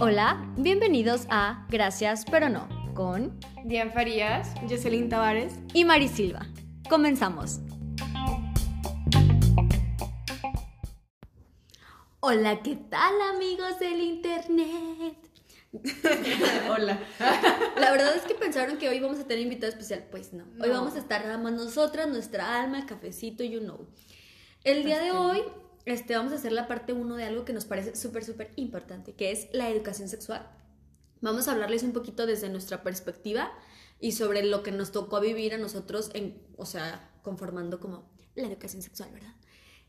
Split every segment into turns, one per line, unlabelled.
Hola, bienvenidos a Gracias pero no con
Diane Farías,
Jocelyn Tavares
y Mari Silva. Comenzamos. Hola, ¿qué tal amigos del internet?
Hola.
La verdad es que pensaron que hoy vamos a tener invitado especial. Pues no. Hoy vamos a estar nada más nosotras, nuestra alma, el cafecito, you know. El día de hoy este, vamos a hacer la parte 1 de algo que nos parece súper, súper importante, que es la educación sexual. Vamos a hablarles un poquito desde nuestra perspectiva y sobre lo que nos tocó vivir a nosotros, en, o sea, conformando como la educación sexual, ¿verdad?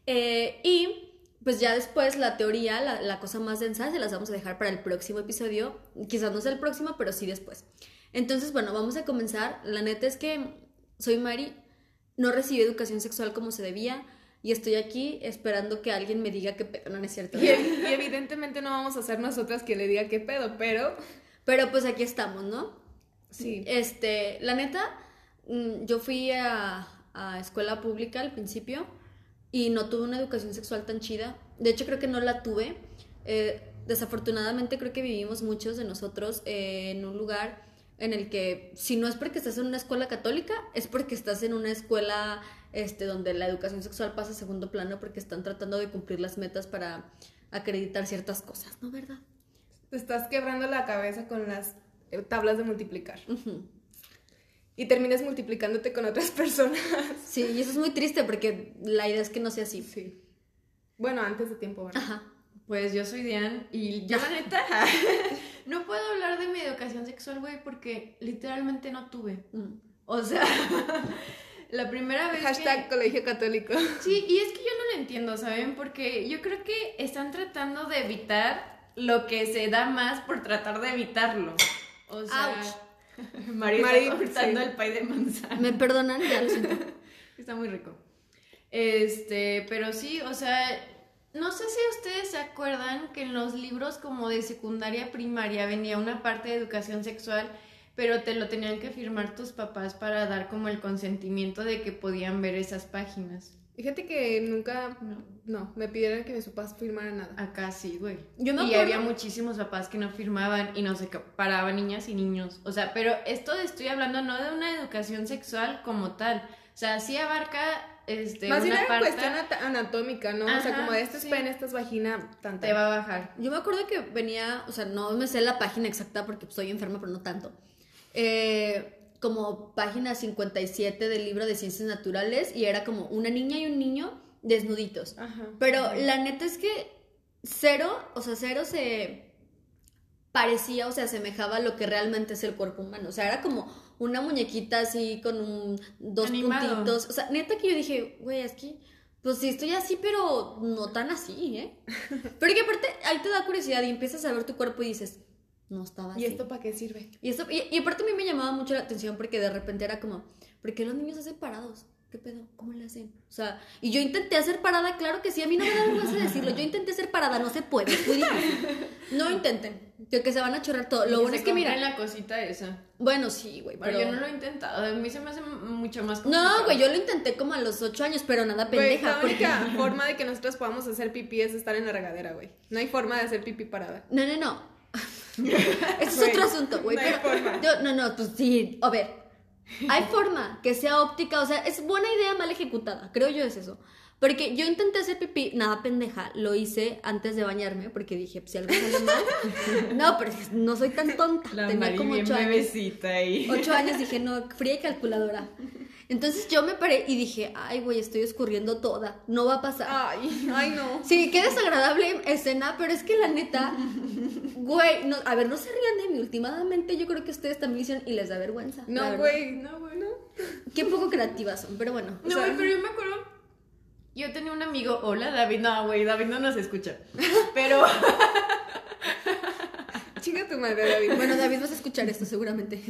Eh, y pues ya después la teoría, la, la, cosa más densa, se las vamos a dejar para el próximo episodio. Quizás no sea el próximo, pero sí después. Entonces, bueno, vamos a comenzar. La neta es que soy Mari, no recibí educación sexual como se debía y estoy aquí esperando que alguien me diga qué pedo, no, es cierto.
Y, y, evidentemente no vamos a ser nosotras que le diga qué pedo, pero...
Pero pues aquí estamos, ¿no?
Sí.
Este, la neta, mm, yo fui a, a escuela pública al principio y no tuve una educación sexual tan chida. De hecho, creo que no la tuve. Eh, desafortunadamente, creo que vivimos muchos de nosotros eh, en un lugar en el que, si no es porque estás en una escuela católica, es porque estás en una escuela este, donde la educación sexual pasa a segundo plano porque están tratando de cumplir las metas para acreditar ciertas cosas, ¿no? ¿Verdad?
Te estás quebrando la cabeza con las eh, tablas de multiplicar. Uh -huh y terminas multiplicándote con otras personas.
Sí, y eso es muy triste porque la idea es que no sea así.
Sí. Bueno, antes de tiempo, ¿verdad?
Ajá. Pues yo soy Diane y yo la neta no puedo hablar de mi educación sexual, güey, porque literalmente no tuve. Mm. O sea, la primera vez
Hashtag
que...
colegio católico.
Sí, y es que yo no lo entiendo, ¿saben? Porque yo creo que están tratando de evitar lo que se da más por tratar de evitarlo. O sea...
Ouch.
María Mari, está sí. el pay de manzana.
¿Me perdonan? Ya lo siento.
Está muy rico. Este, pero sí, o sea, no sé si ustedes se acuerdan que en los libros como de secundaria primaria venía una parte de educación sexual, pero te lo tenían que firmar tus papás para dar como el consentimiento de que podían ver esas páginas.
Fíjate que nunca, no, no me pidieron que mis papás firmaran nada.
Acá sí, güey.
Yo me
y
acuerdo...
había muchísimos papás que no firmaban y no se paraban niñas y niños. O sea, pero esto estoy hablando no de una educación sexual como tal. O sea, sí abarca este,
Más
una
bien
parte...
cuestión anatómica, ¿no?
Ajá,
o sea, como de este es
sí.
pene, esta es vagina, tanta.
Te va a bajar.
Yo me acuerdo que venía, o sea, no me sé la página exacta porque estoy enferma, pero no tanto. Eh como página 57 del libro de ciencias naturales y era como una niña y un niño desnuditos.
Ajá.
Pero la neta es que cero, o sea, cero se parecía o se asemejaba a lo que realmente es el cuerpo humano. O sea, era como una muñequita así con un, dos
Animado.
puntitos. O sea, neta que yo dije, güey, es que, pues sí estoy así, pero no tan así, ¿eh? Pero que aparte, ahí te da curiosidad y empiezas a ver tu cuerpo y dices, no estaba así.
¿Y esto para qué sirve?
Y, esto, y, y aparte a mí me llamaba mucho la atención porque de repente era como, ¿por qué los niños hacen parados? ¿Qué pedo? ¿Cómo le hacen? O sea, y yo intenté hacer parada, claro que sí, a mí no me da vergüenza decirlo. Yo intenté hacer parada, no se puede, es muy difícil. No intenten, que, que se van a chorrar todo. Lo bueno es que mira.
la cosita esa.
Bueno, sí, güey,
Pero,
pero.
yo no lo he intentado. A mí se me hace mucho más
No,
complicado.
güey, yo lo intenté como a los ocho años, pero nada
Güey,
pendeja.
la
porque-
única forma de que nosotros podamos hacer pipí es estar en la regadera, güey. No hay forma de hacer pipí parada.
No, no, no. Ese es otro asunto, güey.
no
yo- no, no, pues sí. A ver, hay forma que sea óptica, o sea, es buena idea mal ejecutada, creo yo es eso. Porque yo intenté hacer pipí, nada pendeja, lo hice antes de bañarme porque dije, pues, si algo sale mal. No, pero no soy tan tonta.
La
Tenía
Mari
como ocho años.
ahí.
Ocho años dije, no, fría y calculadora. Entonces yo me paré y dije, ay, güey, estoy escurriendo toda, no va a pasar.
Ay, ay, no.
Sí, qué desagradable escena, pero es que la neta, güey, no, a ver, no se rían de mí. Últimamente yo creo que ustedes también hicieron y les da vergüenza.
No, güey, no, güey, no.
Qué poco creativas son, pero bueno.
No, güey, pero yo me acuerdo. Yo tenía un amigo, hola David, no, güey, David no nos escucha. Pero
Chinga tu madre, David.
Bueno, David, vas a escuchar esto seguramente.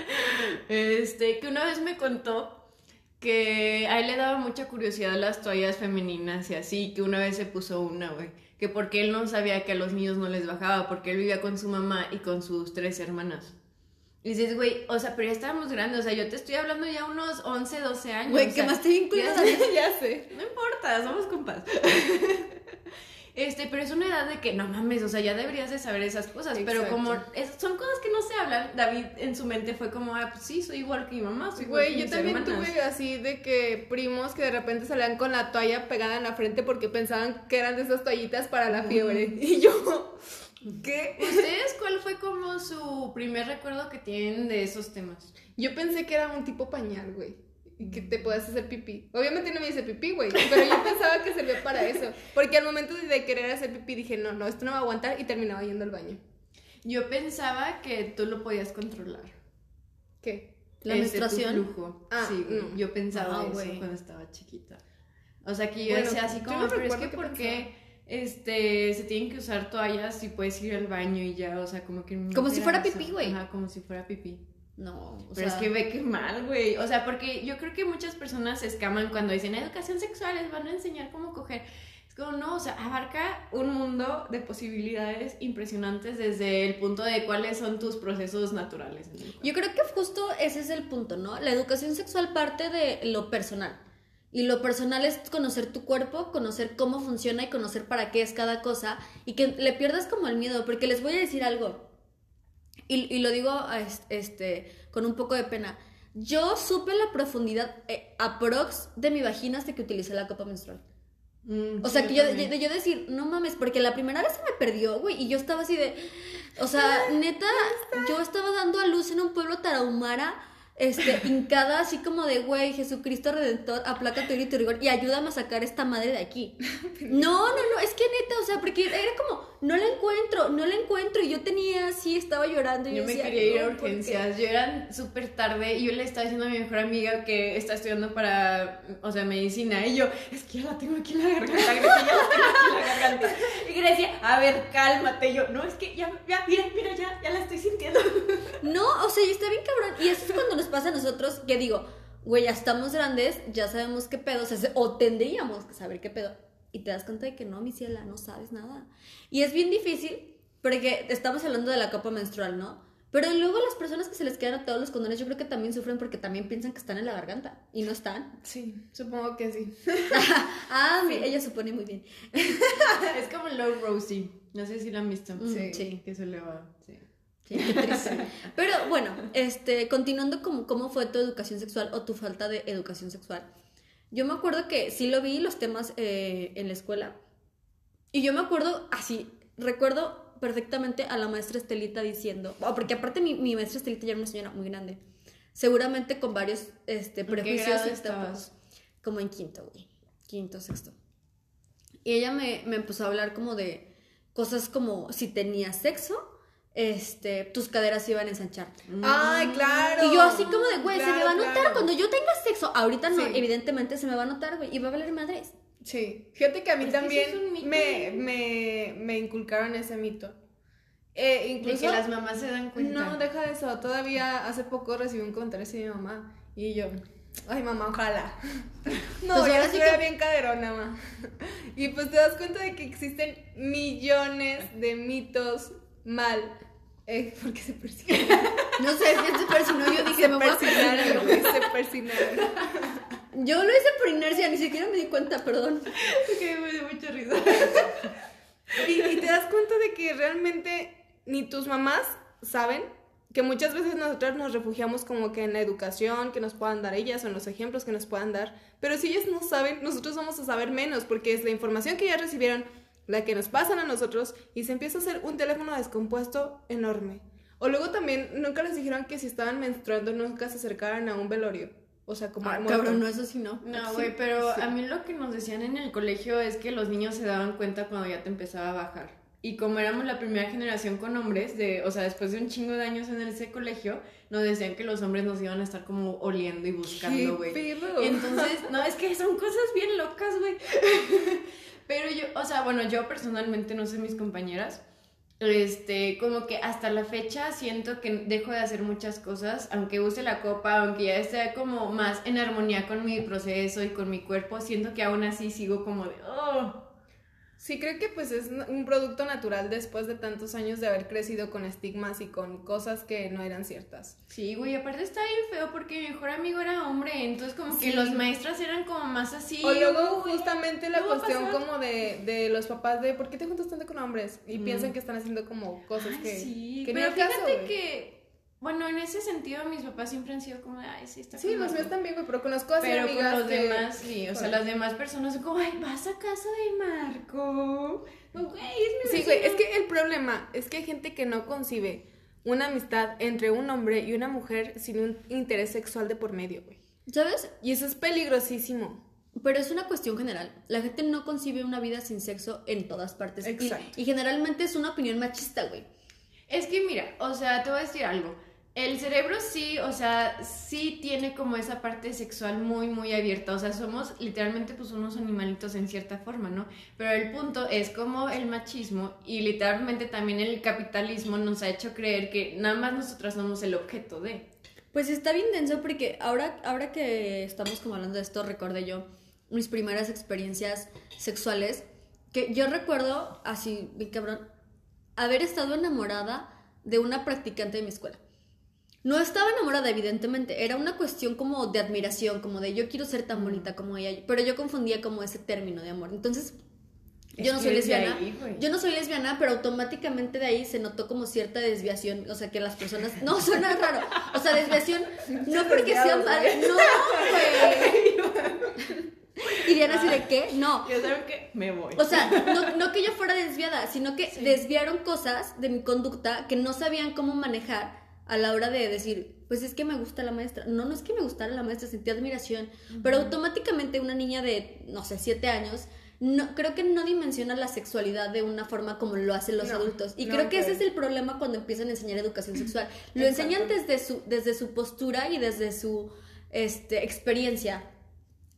este, que una vez me contó que a él le daba mucha curiosidad las toallas femeninas y así, que una vez se puso una, güey. Que porque él no sabía que a los niños no les bajaba, porque él vivía con su mamá y con sus tres hermanas. Y dices, güey, o sea, pero ya estábamos grandes, o sea, yo te estoy hablando ya unos 11, 12 años.
Güey, que más te vinculas
ya-
ya sé.
No importa, somos compas. Este, pero es una edad de que no mames, o sea, ya deberías de saber esas cosas. Pero como es- son cosas que no se hablan, David en su mente fue como, ah, pues sí, soy igual que mi mamá, soy igual
Güey,
que
yo
mis
también
hermanas.
tuve así de que primos que de repente salían con la toalla pegada en la frente porque pensaban que eran de esas toallitas para la fiebre. Y yo, ¿qué?
¿Ustedes cuál fue como su primer recuerdo que tienen de esos temas?
Yo pensé que era un tipo pañal, güey. Y que te puedas hacer pipí. Obviamente no me hice pipí, güey. Pero yo pensaba que servía para eso. Porque al momento de querer hacer pipí dije, no, no, esto no va a aguantar. Y terminaba yendo al baño.
Yo pensaba que tú lo podías controlar.
¿Qué?
¿La
Este, tu
menstruación?
flujo.
Ah,
sí, güey.
no.
yo pensaba
Ah,
eso
güey.
cuando estaba chiquita. O sea, que yo
Bueno,
decía así como,
no
pero es que
qué
¿por qué este, se tienen que usar toallas si puedes ir al baño y ya? O sea, como que...
Como si
era
fuera
eso.
pipí, güey.
Ajá, como si fuera pipí.
No, o
Pero
sea,
es que ve que mal, güey. O sea, porque yo creo que muchas personas se escaman cuando dicen educación sexual, les van a enseñar cómo coger. Es como, no, o sea, abarca un mundo de posibilidades impresionantes desde el punto de cuáles son tus procesos naturales.
Yo creo que justo ese es el punto, ¿no? La educación sexual parte de lo personal. Y lo personal es conocer tu cuerpo, conocer cómo funciona y conocer para qué es cada cosa. Y que le pierdas como el miedo, porque les voy a decir algo. Y, y lo digo este, con un poco de pena. Yo supe la profundidad eh, aprox de mi vagina hasta que utilicé la copa menstrual.
Mm,
O
sí,
sea, que yo, yo decir, no mames, porque la primera vez se me perdió, güey, y yo estaba así de, o sea, neta, yo estaba dando a luz en un pueblo tarahumara, este, hincada, así como de, güey, Jesucristo Redentor, aplaca tu ira y tu rigor, y ayúdame a sacar esta madre de aquí. No, no, no, es que neta, o sea, porque era como, no la encuentro, no la encuentro, y yo tenía así, estaba llorando, y
Yo me
decía,
quería ir a urgencias. Yo era súper tarde y yo le estaba diciendo a mi mejor amiga que está estudiando para, o sea, medicina. Y yo, es que ya la tengo aquí en la garganta, Grecia, ya la tengo aquí en la garganta. Y Grecia, a ver, cálmate. Y yo, no, es que ya, ya, mira, mira, ya, ya la estoy sintiendo.
No, o sea, y está bien cabrón. Y eso es cuando nos pasa a nosotros que digo, güey, ya estamos grandes, ya sabemos qué pedo, o, sea, se- o tendríamos que saber qué pedo. Y te das cuenta de que no, mi ciela, no sabes nada. Y es bien difícil, porque estamos hablando de la copa menstrual, ¿no? Pero luego las personas que se les quedan todos los condones, yo creo que también sufren porque también piensan que están en la garganta. Y no están.
Sí, supongo que sí.
Ah, mi- ella supone muy bien.
Es como Low Rosie. No sé si la han visto.
Mm, sí.
Que se le va. Sí.
Sí, qué triste. Pero bueno, este, continuando como cómo fue tu educación sexual o tu falta de educación sexual. Yo me acuerdo que sí lo vi los temas eh, en la escuela. Y yo me acuerdo así, recuerdo perfectamente a la maestra Estelita diciendo, oh, porque aparte mi, mi maestra Estelita ya era una señora muy grande, seguramente con varios este, prejuicios y
estabas?
como en quinto, güey, quinto, sexto. Y ella me, me empezó a hablar como de cosas como si tenías sexo, este, tus caderas iban a ensanchar.
Ay, claro.
Y yo así como de, güey, se me va a notar
claro.
cuando yo tenga sexo. Ahorita no,
Sí.
evidentemente se me va a notar, güey, y va a valer madres.
Sí, fíjate que a mí
Es
también me, me, me inculcaron ese mito. Eh,
De
incluso...
que las mamás se dan cuenta.
No, deja de eso. Todavía hace poco recibí un comentario así de mi mamá. Y yo, ay mamá, ojalá. No,
Pues sí
estuviera
que-
bien caderona, mamá. Y pues te das cuenta de que existen millones de mitos mal. Eh, porque se persiguen.
No sé, si se persinó, yo dije, me voy a persinar.
güey, se persinaron.
Yo lo hice por inercia, ni siquiera me di cuenta, perdón.
Que me dio mucha risa.
Y, y te das cuenta de que realmente ni tus mamás saben que muchas veces nosotros nos refugiamos como que en la educación que nos puedan dar ellas o en los ejemplos que nos puedan dar, pero si ellas no saben, nosotros vamos a saber menos porque es la información que ellas recibieron la que nos pasan a nosotros y se empieza a hacer un teléfono descompuesto enorme. O luego también nunca les dijeron que si estaban menstruando nunca se acercaran a un velorio. O sea, como
Ah, cabrón, no, eso sí no.
No,
Sí,
güey, pero
sí.
a mí lo que nos decían en el colegio es que los niños se daban cuenta cuando ya te empezaba a bajar. Y como éramos la primera generación con hombres, de, o sea, después de un chingo de años en ese colegio, nos decían que los hombres nos iban a estar como oliendo y buscando, güey. Entonces, no, es que son cosas bien locas, güey. Pero yo, o sea, bueno, yo personalmente no sé mis compañeras. Este, como que hasta la fecha siento que dejo de hacer muchas cosas, aunque use la copa, aunque ya esté como más en armonía con mi proceso y con mi cuerpo, siento que aún así sigo como de, oh.
Sí, creo que pues es un producto natural después de tantos años de haber crecido con estigmas y con cosas que no eran ciertas.
Sí, güey, aparte está bien feo porque mi mejor amigo era hombre, entonces como que los maestros eran como más así.
O luego
güey,
justamente la
¿qué va a
cuestión como de, de los papás de ¿por qué te juntas tanto con hombres? Y
Mm.
piensan que están haciendo como cosas
Ay,
que,
sí,
que
pero fíjate que, bueno, en ese sentido mis papás siempre han sido como ay, sí, está
Sí, los
madre".
míos también, güey, pero conozco así
Pero
amigas
con los
que-
demás, sí, o sea, las demás personas son como, ay, vas a casa de Marco. No, güey, es mi
Sí, güey, es que el problema es que hay gente que no concibe una amistad entre un hombre y una mujer sin un interés sexual de por medio, güey.
¿Sabes?
Y eso es peligrosísimo.
Pero es una cuestión general. La gente no concibe una vida sin sexo en todas partes. Y-
Exacto.
Y, generalmente es una opinión machista, güey.
Es que mira, o sea, te voy a decir algo. El cerebro sí, o sea, sí tiene como esa parte sexual muy, muy abierta. O sea, somos literalmente pues unos animalitos en cierta forma, ¿no? Pero el punto es como el machismo y literalmente también el capitalismo nos ha hecho creer que nada más nosotras somos el objeto de.
Pues está bien denso porque ahora, ahora que estamos como hablando de esto, recordé yo mis primeras experiencias sexuales. Que yo recuerdo, así, mi cabrón, haber estado enamorada de una practicante de mi escuela. No estaba enamorada, evidentemente, era una cuestión como de admiración, como de yo quiero ser tan bonita como ella, pero yo confundía como ese término de amor. Entonces, yo no soy lesbiana.
ahí,
yo no soy lesbiana, pero automáticamente de ahí se notó como cierta desviación. O sea, que las personas. No, suena raro. O sea, desviación. No porque sea mala. No, güey. Y Diana así de qué? No.
Ya saben que me voy.
O sea, no, no que yo fuera desviada, sino que
Sí.
desviaron cosas de mi conducta que no sabían cómo manejar a la hora de decir, pues es que me gusta la maestra. No, no es que me gustara la maestra, sentía admiración. Pero automáticamente una niña de, no sé, siete años, no, creo que no dimensiona la sexualidad de una forma como lo hacen los
No,
adultos. Y
no
creo que ese es el problema cuando empiezan a enseñar educación sexual. Lo
Exacto.
enseñan desde su, desde su postura y desde su este, experiencia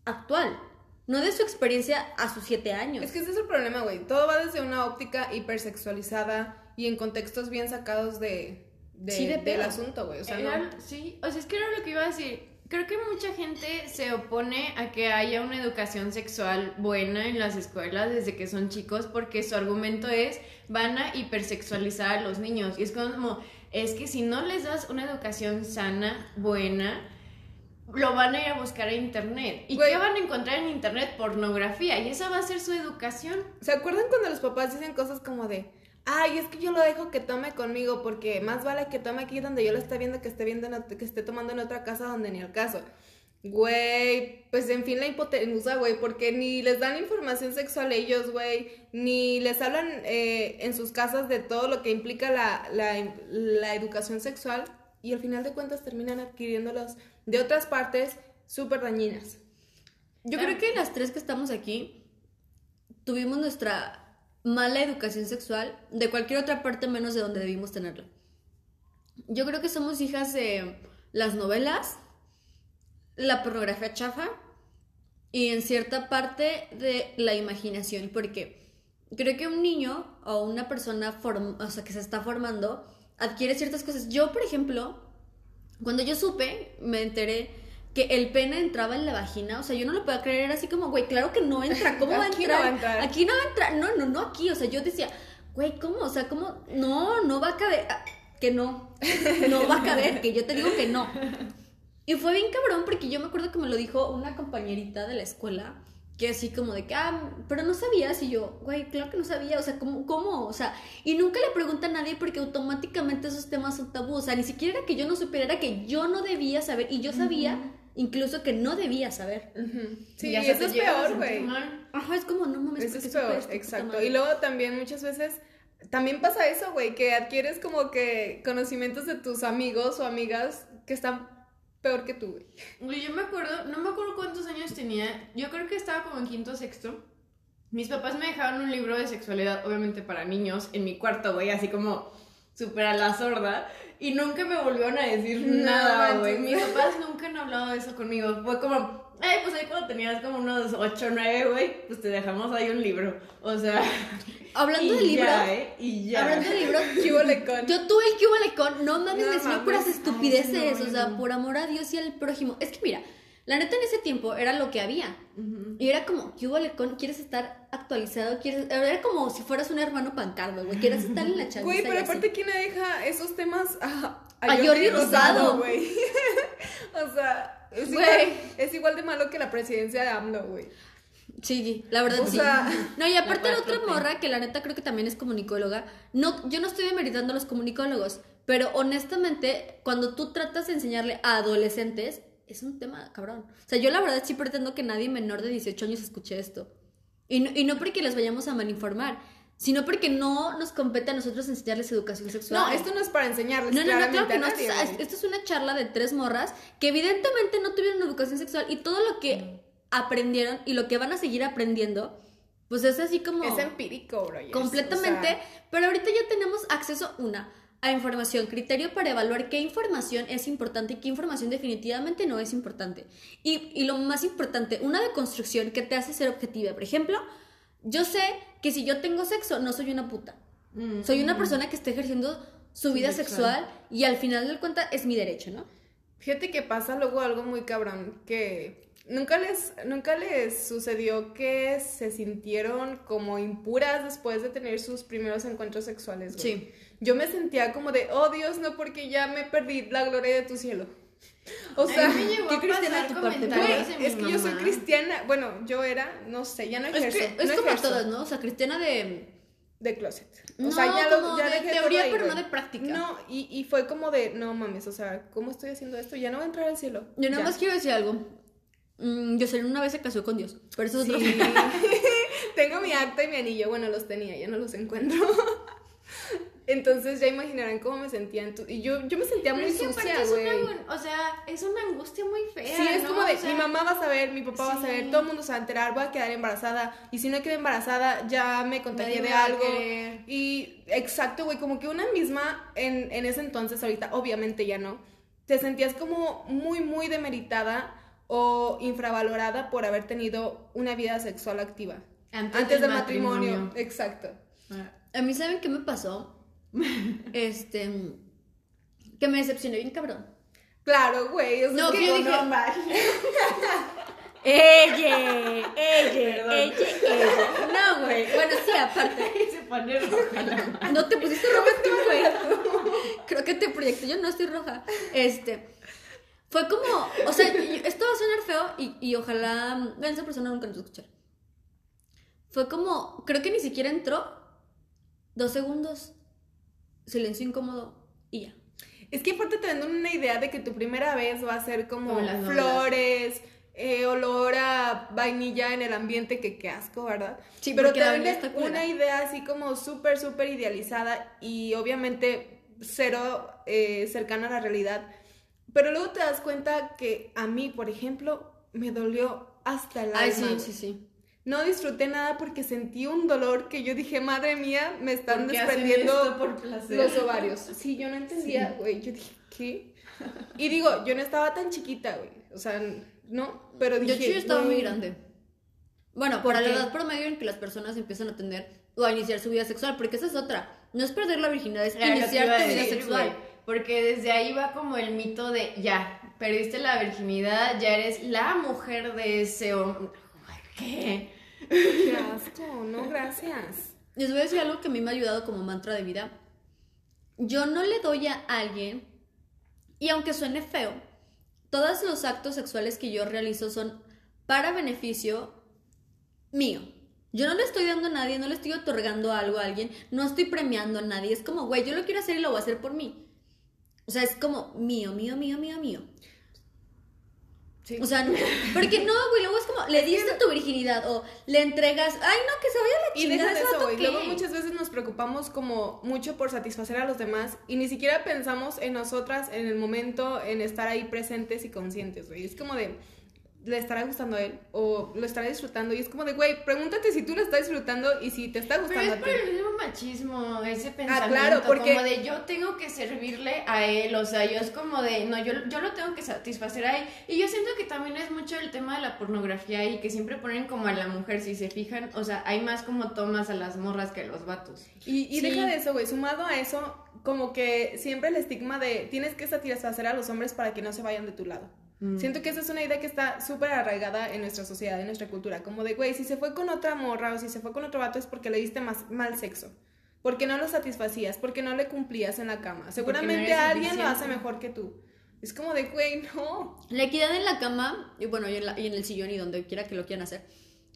actual. No de su experiencia a sus siete años.
Es que ese es el problema, güey. Todo va desde una óptica hipersexualizada y en contextos bien sacados de, de-
Sí, de
del asunto, güey. O sea,
Era-
no.
Sí, o sea, es que era lo que iba a decir. Creo que mucha gente se opone a que haya una educación sexual buena en las escuelas desde que son chicos porque su argumento es van a hipersexualizar a los niños. Y es como, es que si no les das una educación sana, buena, lo van a ir a buscar en internet. ¿Y
Güey.
qué van a encontrar en internet? Pornografía. Y esa va a ser su educación.
¿Se acuerdan cuando los papás dicen cosas como de, ay, es que yo lo dejo que tome conmigo porque más vale que tome aquí donde yo lo esté viendo que esté viendo que esté tomando en otra casa donde ni al caso? Güey, pues en fin la hipotenusa, güey, porque ni les dan información sexual a ellos, güey, ni les hablan eh, en sus casas de todo lo que implica la, la, la educación sexual y al final de cuentas terminan adquiriéndolos de otras partes súper dañinas.
Yo
Ah.
creo que las tres que estamos aquí tuvimos nuestra mala educación sexual de cualquier otra parte menos de donde debimos tenerla. Yo creo que somos hijas de las novelas, la pornografía chafa y en cierta parte de la imaginación, porque creo que un niño o una persona o que se está formando adquiere ciertas cosas. Yo, por ejemplo, cuando yo supe, me enteré que el pene entraba en la vagina, o sea, yo no lo podía creer, era así como, güey, claro que no entra, ¿cómo va a
Aquí no
entrar?
va a entrar.
Aquí no va a entrar, no, no, no aquí, o sea, yo decía, güey, ¿cómo? O sea, ¿cómo? No, no va a caber, Ah, que no, no va a caber, que yo te digo que no. Y fue bien cabrón porque yo me acuerdo que me lo dijo una compañerita de la escuela, que así como de que, ah, pero no sabías, y yo, güey, claro que no sabía, o sea, ¿cómo? cómo? O sea, y nunca le pregunta a nadie porque automáticamente esos temas son tabú, o sea, ni siquiera era que yo no supiera, era que yo no debía saber, y yo sabía incluso que no debía saber.
Sí,
Y
eso es peor, güey.
Ajá, es como, no mames,
Eso
¿por qué
es peor,
esto,
exacto. Y luego también muchas veces, también pasa eso, güey, que adquieres como que conocimientos de tus amigos o amigas que están peor que tú, güey.
Güey, yo me acuerdo, no me acuerdo cuántos años tenía, yo creo que estaba como en quinto o sexto. Mis papás me dejaron un libro de sexualidad, obviamente para niños, en mi cuarto, güey, así como súper a la sorda. Y nunca me volvieron a decir
No
nada, güey. Mis papás nunca han hablado de eso conmigo. Fue como, ay, pues ahí cuando tenías como unos 8 o 9, güey, pues te dejamos ahí un libro. O sea,
Hablando de libros,
ya, ¿eh? Y ya.
hablando de libros. Yo tuve el cubo no mames,
No
me enseñó puras estupideces,
Ay, no,
o sea,
no.
por amor a Dios y al prójimo. Es que mira, la neta en ese tiempo era lo que había. Y era como, ¿qué hubo con? ¿Quieres estar actualizado, quieres, era como si fueras un hermano pancardo, güey, quieres estar en la chaviza.
Güey, pero aparte, ¿quién le deja esos temas a,
A Jordi Rosado.
güey? o sea, es igual, es igual de malo que la presidencia de AMLO, güey.
Sí, la verdad
O
sí.
sea,
no, y aparte la, otra
4T.
morra, que la neta creo que también es comunicóloga, no, yo no estoy demeritando a los comunicólogos, pero honestamente, cuando tú tratas de enseñarle a adolescentes, es un tema cabrón. O sea, yo la verdad sí pretendo que nadie menor de 18 años escuche esto. Y no, y no porque les vayamos a malinformar, sino porque no nos compete a nosotros enseñarles educación sexual.
no, esto no es para enseñarles
No, no, no, claro que no.
nadie,
Esto, esto es una charla de tres morras que evidentemente no tuvieron educación sexual y todo lo que aprendieron y lo que van a seguir aprendiendo, pues es así como
Es empírico, bro.
completamente.
o sea,
pero ahorita ya tenemos acceso, una, a información, criterio para evaluar qué información es importante y qué información definitivamente no es importante. Y, y lo más importante, una deconstrucción que te hace ser objetiva. Por ejemplo, yo sé que si yo tengo sexo, no soy una puta.
Mm.
Soy una persona que está ejerciendo su vida
sexual.
sexual y al final del cuenta es mi derecho, ¿no?
Fíjate que pasa luego algo muy cabrón que nunca les nunca les sucedió que se sintieron como impuras después de tener sus primeros encuentros sexuales. güey?
Sí.
Yo me sentía como de, oh Dios, no, porque ya me perdí la gloria de tu cielo. O sea,
qué
a
cristiana tu parte,
güey, es
mi
que yo soy cristiana. Bueno, yo era, no sé, ya no
Es,
ejerzo.
que, es
no
como
ejerzo
todas, ¿no? O sea, cristiana de...
De closet. O
No,
sea, ya lo
como
ya
de teoría,
ahí,
pero
güey.
no de práctica.
No, y, y fue como de, no mames, o sea, ¿cómo estoy haciendo esto? Ya no voy a entrar al cielo.
Yo nada
Ya.
más quiero decir algo. Mm, Jocelyn una vez se casó con Dios, pero eso es otro
Sí.
tema.
Tengo mi acta y mi anillo, bueno, los tenía, ya no los encuentro. Entonces ya imaginarán cómo me sentía. en tu- Y yo, yo me sentía
Pero
muy
es que
sucia, güey.
o sea, es una angustia muy fea.
Sí, es
¿no?
como de,
O sea,
mi mamá va a saber, mi papá va a saber, todo el mundo se va a enterar, voy a quedar embarazada. Y si no quedo embarazada, ya me contagié
Nadie
de algo. Y exacto, güey, como que una misma, en, en ese entonces, ahorita obviamente ya no, te sentías como muy, muy demeritada o infravalorada por haber tenido una vida sexual activa.
Antes,
del
del
matrimonio.
matrimonio.
Exacto.
A mí, ¿saben qué me pasó? este... Que me decepcioné bien cabrón.
Claro, güey. o sea,
No,
es
que yo dije- ella, ella, ella, ella. No, güey. Bueno, sí, aparte.
Se pone roja la
No te pusiste roja tú, güey. Creo que te proyecté. Yo no estoy roja. Este. Fue como. O sea, esto va a sonar feo y, y ojalá. Bueno, esa persona nunca nos escuchar. Fue como. Creo que ni siquiera entró. Dos segundos. Silencio incómodo. Y ya.
Es que aparte te venden una idea de que tu primera vez va a ser como,
Como las
flores, eh, olor a vainilla en el ambiente, que qué asco, ¿verdad?
Sí,
Pero te venden una idea así como súper, súper idealizada y obviamente cero eh, cercana a la realidad. Pero luego te das cuenta que a mí, por ejemplo, me dolió hasta el alma.
Ay, sí, sí, sí.
No disfruté nada porque sentí un dolor que yo dije, madre mía, me están
¿Por qué hacen
desprendiendo
por placer?
los ovarios. Sí, yo no entendía, güey. Yo dije, ¿qué? Y digo, yo no estaba tan chiquita, güey. O sea, no, pero
Yo,
dije.
sí, yo estaba muy grande. Bueno,
¿Por
para la edad promedio en que las personas empiezan a tener o a iniciar su vida sexual, porque esa es otra. No es perder la virginidad, es iniciar tu vida sexual.
Porque desde ahí va como el mito de ya, perdiste la virginidad, ya eres la mujer de ese hombre. ¿Qué?
Qué asco, no, gracias.
Les voy a decir algo que a mí me ha ayudado como mantra de vida. Yo no le doy a alguien, y aunque suene feo, todos los actos sexuales que yo realizo son para beneficio mío. Yo no le estoy dando a nadie, no le estoy otorgando algo a alguien, no estoy premiando a nadie. Es como, güey, yo lo quiero hacer y lo voy a hacer por mí. O sea, es como mío, mío, mío, mío, mío.
Sí.
O sea, no, porque no, güey, luego es como, le diste tu virginidad o le entregas, ay, no, que se vaya la
Y
chingada.
deja
¿ese
eso, güey. Luego muchas veces nos preocupamos como mucho por satisfacer a los demás y ni siquiera pensamos en nosotras en el momento, en estar ahí presentes y conscientes, güey. Es como de, ¿le estará gustando a él? ¿O lo estará disfrutando? Y es como de, güey, pregúntate si tú lo estás disfrutando y si te está
Pero
gustando
es
a
por
ti.
el mismo machismo, ese pensamiento
Ah, claro, porque-
como de yo tengo que servirle a él, o sea, yo es como de, no, yo, yo lo tengo que satisfacer a él. Y yo siento que también es mucho el tema de la pornografía y que siempre ponen como a la mujer, si se fijan, o sea, hay más como tomas a las morras que a los vatos.
Y, y
Sí.
deja de eso, güey. Sumado a eso, como que siempre el estigma de tienes que satisfacer a los hombres para que no se vayan de tu lado.
Mm.
Siento que esa es una idea que está súper arraigada en nuestra sociedad, en nuestra cultura. Como de, güey, si se fue con otra morra o si se fue con otro vato es porque le diste más, mal sexo. Porque no lo satisfacías, porque no le cumplías en la cama. Seguramente alguien lo hace mejor que tú. Es como de, güey, no.
La equidad en la cama, y bueno, y en, la- y en el sillón y donde quiera que lo quieran hacer,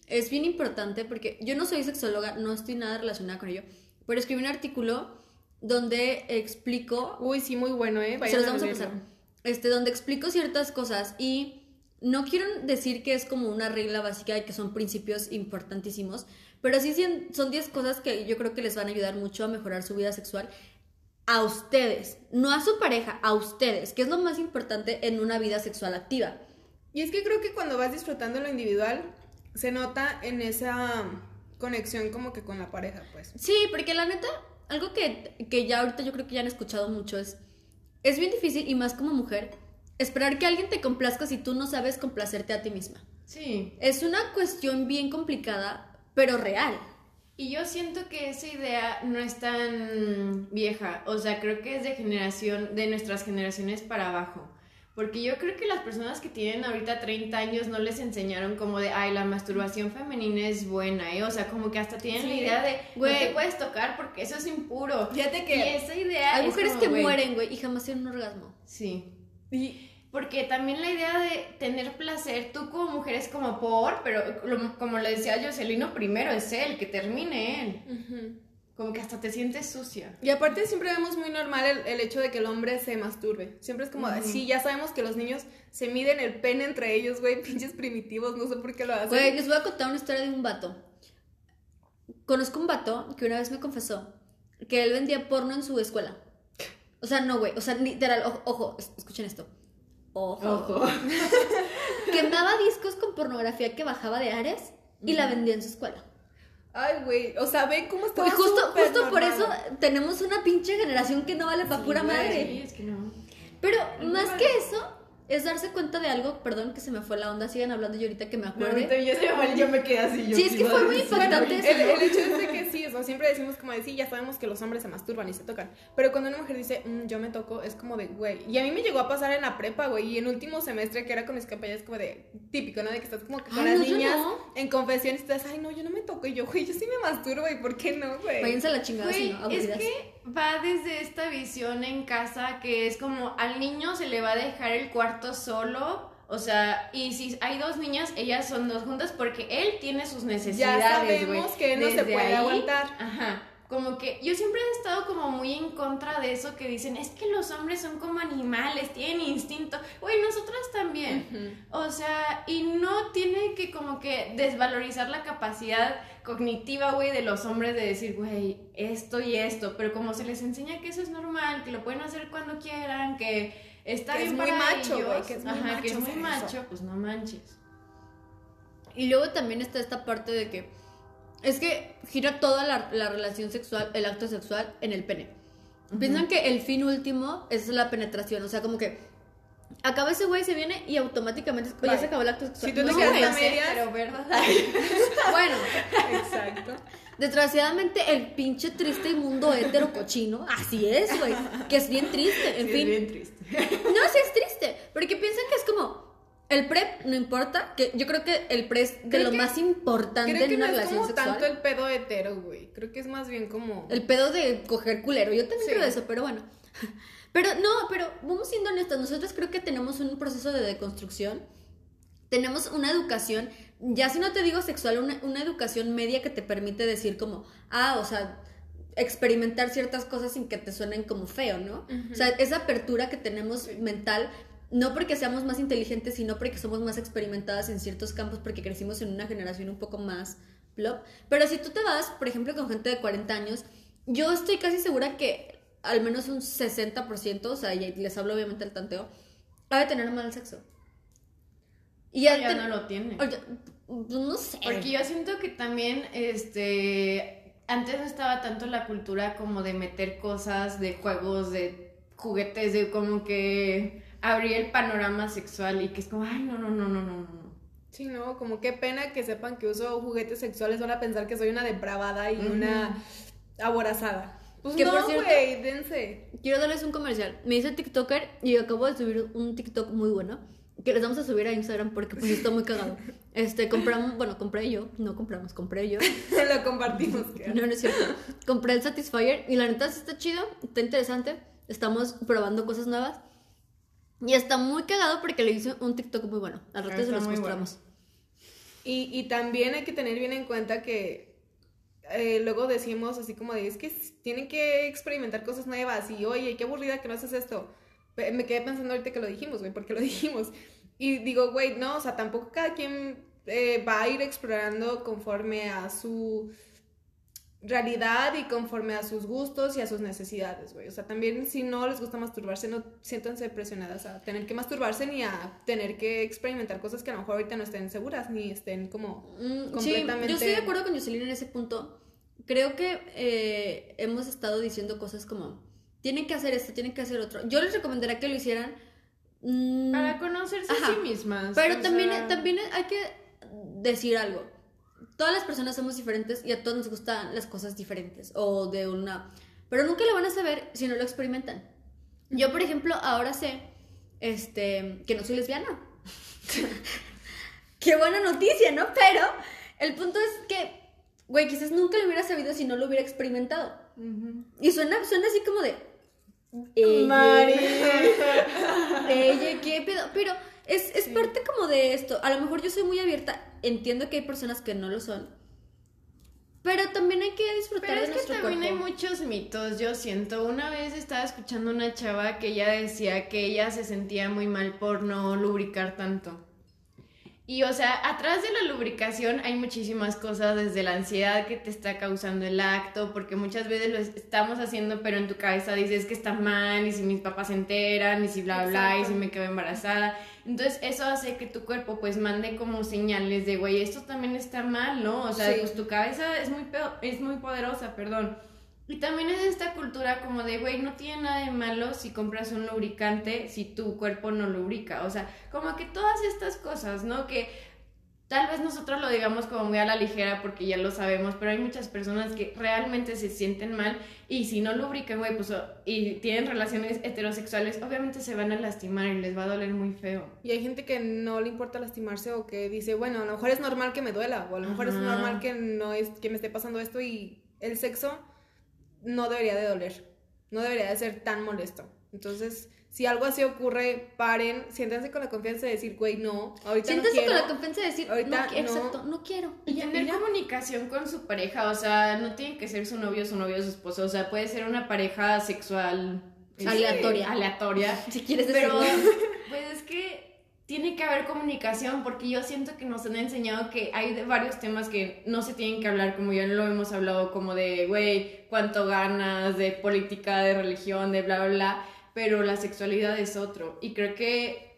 es bien importante porque yo no soy sexóloga, no estoy nada relacionada con ello, pero escribí un artículo donde explico
Uy, sí, muy bueno, ¿eh?
se los vamos a pasar. Este, donde explico ciertas cosas y no quiero decir que es como una regla básica y que son principios importantísimos, pero sí son- son 10 cosas que yo creo que les van a ayudar mucho a mejorar su vida sexual a ustedes, no a su pareja, a ustedes, que es lo más importante en una vida sexual activa.
Y es que creo que cuando vas disfrutando lo individual, se nota en esa conexión como que con la pareja, pues.
Sí, porque la neta, algo que, que ya ahorita yo creo que ya han escuchado mucho es, es bien difícil y más como mujer, esperar que alguien te complazca si tú no sabes complacerte a ti misma.
Sí.
Es una cuestión bien complicada, pero real.
Y yo siento que esa idea no es tan vieja, o sea, creo que es de generación, de nuestras generaciones para abajo. Porque yo creo que las personas que tienen ahorita 30 años no les enseñaron como de, ay, la masturbación femenina es buena, ¿eh? O sea, como que hasta tienen la idea de,
Güey.
no te puedes tocar porque eso es impuro.
Fíjate
Y esa idea
Hay
es
mujeres
como,
que mueren, güey, y jamás tienen un orgasmo.
Sí.
Y
Porque también la idea de tener placer, tú como mujer es como por, pero lo- como le decía Jocelino, primero es él, que termine él.
Ujú.
Como que hasta te sientes sucia.
Y aparte siempre vemos muy normal el, el hecho de que el hombre se masturbe. Siempre es como,
Ujú.
sí, ya sabemos que los niños se miden el pene entre ellos, güey, pinches primitivos, no sé por qué lo hacen.
Güey, les voy a contar una historia de un vato. Conozco un vato que una vez me confesó que él vendía porno en su escuela. O sea, no, güey. O sea, literal, ojo, ojo, es- escuchen esto. Ojo.
Ojo.
Quemaba discos con pornografía que bajaba de Ares y la vendía en su escuela.
Ay, güey, o sea, ven cómo está
Y justo, justo por eso tenemos una pinche generación que no vale pa' pura madre.
Sí, es que no.
Pero más que eso, es darse cuenta de algo, perdón que se me fue la onda, sigan hablando yo ahorita que me
No,
acuerde.
ahorita yo, se- yo me quedé así. Yo
Sí, es que fue muy
Bueno,
impactante
el,
eso, ¿no?
el hecho es de que sí, o sea, siempre decimos como de sí, ya sabemos que los hombres se masturban y se tocan. Pero cuando una mujer dice, "Mm, yo me toco, es como de, güey. Y a mí me llegó a pasar en la prepa, güey. Y en último semestre, que era con mis compañeras, como de típico, ¿no? De que estás como que con
Ay,
las
no,
niñas
no.
en confesión y estás, ay, no, yo no me toco. Y yo, güey, yo sí me masturbo, ¿y por qué no, güey?
Váyanse a la chingada,
Güey,
si no,
es que va desde esta visión en casa que es como al niño se le va a dejar el cuarto solo. O sea, y si hay dos niñas, ellas son dos juntas porque él tiene sus
Ya
necesidades. güey.
sabemos que no se puede
ahí,
aguantar.
Ajá. Como que yo siempre he estado como muy en contra de eso que dicen, es que los hombres son como animales, tienen instinto. Güey, nosotras también. O sea, y no tiene que como que desvalorizar la capacidad cognitiva, güey, de los hombres de decir, güey, esto y esto, pero como se les enseña que eso es normal, que lo pueden hacer cuando quieran, que está
Que es
bien
muy
para
macho,
ellos,
que es muy
ajá, que es
macho
muy macho, pues no manches.
Y luego también está esta parte de que es que gira toda la, la relación sexual, el acto sexual en el pene. Piensan que el fin último es la penetración, o sea, como que acaba ese güey, se viene y automáticamente, oye,
Bye.
se acabó el acto sexual.
Si tú te
No,
quedas
güey,
a medias-
pero verdad.
Bueno,
Exacto.
Desgraciadamente el pinche triste mundo hetero cochino, así es, güey, que es bien triste, en
Sí,
fin.
es bien triste.
No, sí es triste, porque piensan que es como el prep, no importa, que yo creo que el pre es de
Creo
lo
que-
más importante
Creo
en
que no
una
es
relación
como
sexual.
tanto el pedo hetero, güey. Creo que es más bien como...
El pedo de coger culero. Yo también
Sí.
creo eso, pero bueno. Pero no, pero vamos siendo honestas. Nosotros creo que tenemos un proceso de deconstrucción. Tenemos una educación, ya si no te digo sexual, una, una educación media que te permite decir como, ah, o sea, experimentar ciertas cosas sin que te suenen como feo, ¿no? O sea, esa apertura que tenemos mental, no porque seamos más inteligentes, sino porque somos más experimentadas en ciertos campos, porque crecimos en una generación un poco más plop. Pero si tú te vas, por ejemplo, con gente de 40 años, yo estoy casi segura que al menos un 60%, o sea, y les hablo obviamente del tanteo, ha de tener mal sexo. Y
Ya
ten-
no lo tiene.
Oye, pues no sé.
Porque yo siento que también, este, antes no estaba tanto la cultura como de meter cosas, de juegos, de juguetes, de como que abrir el panorama sexual y que es como, ay, no, no, no, no, no, no.
Sí, no, como qué pena que sepan que uso juguetes sexuales, van a pensar que soy una depravada y una aborazada. Pues
Que
no,
por cierto-
güey, dense.
Quiero darles un comercial. Me hice TikToker y acabo de subir un TikTok muy bueno que les vamos a subir a Instagram porque pues está muy cagado. Este, compramos, bueno, compré yo, no compramos, compré yo.
Lo compartimos. creo.
No, no es cierto. Compré el Satisfyer y la neta sí está chido, está interesante. Estamos probando cosas nuevas. Y está muy cagado porque le hice un TikTok muy bueno. Al rato se
Está
los mostramos.
Y, y también hay que tener bien en cuenta que eh, luego decimos así como de, es que tienen que experimentar cosas nuevas y oye, qué aburrida que no haces esto. Me quedé pensando ahorita que lo dijimos, güey, porque lo dijimos. Y digo, güey, no, o sea, tampoco cada quien eh, va a ir explorando conforme a su realidad y conforme a sus gustos y a sus necesidades, güey. O sea, también si no les gusta masturbarse, no siéntanse presionadas a tener que masturbarse ni a tener que experimentar cosas que a lo mejor ahorita no estén seguras ni estén como
Mm,
completamente...
Sí, yo estoy de acuerdo con Jocelyn en ese punto. Creo que eh, hemos estado diciendo cosas como, tienen que hacer esto, tienen que hacer otro. Yo les recomendaría que lo hicieran. Mm,
Para conocerse
Ajá.
a sí mismas.
Pero también,
sea,
también hay que decir algo. Todas las personas somos diferentes y a todos nos gustan las cosas diferentes o de una... Pero nunca lo van a saber si no lo experimentan. Yo, por ejemplo, ahora sé este, que no soy lesbiana. Qué buena noticia, ¿no? Pero el punto es que, güey, quizás nunca lo hubiera sabido si no lo hubiera experimentado. Y suena, suena así como de... "Eye".
Mari.
Ella, qué pedo. Pero es, es parte como de esto. A lo mejor yo soy muy abierta. Entiendo que hay personas que no lo son. Pero también hay que disfrutar
Pero
de
es que
nuestro
también
cuerpo.
hay muchos mitos, yo siento. Una vez estaba escuchando una chava que ella decía que ella se sentía muy mal por no lubricar tanto. Y o sea, atrás de la lubricación hay muchísimas cosas, desde la ansiedad que te está causando el acto, porque muchas veces lo es- estamos haciendo, pero en tu cabeza dices que está mal, y si mis papás se enteran, y si bla, bla, y si me quedo embarazada. Entonces eso hace que tu cuerpo pues mande como señales de, güey, esto también está mal, ¿no? O sea,
Sí.
pues tu cabeza es muy, es muy poderosa, perdón. Y también es esta cultura como de, güey, no tiene nada de malo si compras un lubricante si tu cuerpo no lubrica. O sea, como que todas estas cosas, ¿no? Que tal vez nosotros lo digamos como muy a la ligera porque ya lo sabemos, pero hay muchas personas que realmente se sienten mal y si no lubrican, güey, pues, y tienen relaciones heterosexuales, obviamente se van a lastimar y les va a doler muy feo.
Y hay gente que no le importa lastimarse o que dice, bueno, a lo mejor es normal que me duela o a lo mejor es normal que no es que me esté pasando esto y el sexo no debería de doler, no debería de ser tan molesto. Entonces, si algo así ocurre, paren, siéntanse con la confianza de decir, güey, no, ahorita
Siéntense
no quiero.
con la confianza de decir,
Ahorita
no, exacto, no quiero.
Y tener comunicación con su pareja, o sea, no tiene que ser su novio, su novio, su esposo, o sea, puede ser una pareja sexual este,
Aleatoria.
aleatoria.
Si quieres
Pero,
decirlo.
pues es que tiene que haber comunicación porque yo siento que nos han enseñado que hay de varios temas que no se tienen que hablar, como ya lo hemos hablado, como de, güey, cuánto ganas, de política, de religión, de bla, bla, bla, pero la sexualidad es otro. Y creo que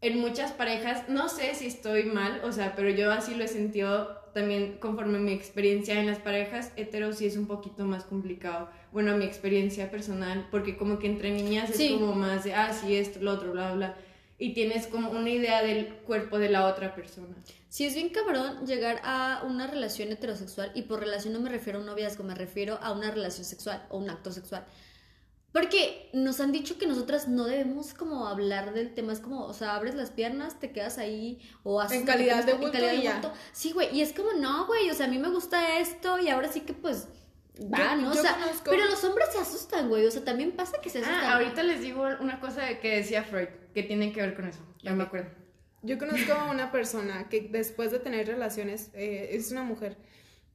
en muchas parejas, no sé si estoy mal, o sea, pero yo así lo he sentido también conforme mi experiencia en las parejas hetero sí es un poquito más complicado. Bueno, mi experiencia personal, porque como que entre niñas es
Sí.
como más de, ah, sí, esto, lo otro, bla, bla. Y tienes como una idea del cuerpo de la otra persona.
Si es bien cabrón llegar a una relación heterosexual, y por relación no me refiero a un noviazgo, me refiero a una relación sexual o un acto sexual. Porque nos han dicho que nosotras no debemos como hablar del tema, es como, o sea, abres las piernas, te quedas ahí, o haces
En calidad de bulto
calidad
y
de
ya.
bulto. Sí, güey, y es como, no, güey, o sea, a mí me gusta esto, y ahora sí que pues, va,
Yo-
¿no? O
yo
sea,
conozco-
pero los hombres se asustan, güey, o sea, también pasa que se asustan.
Ah, ahorita les digo una cosa que decía Freud, que tiene que ver con eso. Ya me acuerdo.
Yo conozco a una persona que después de tener relaciones, eh, es una mujer,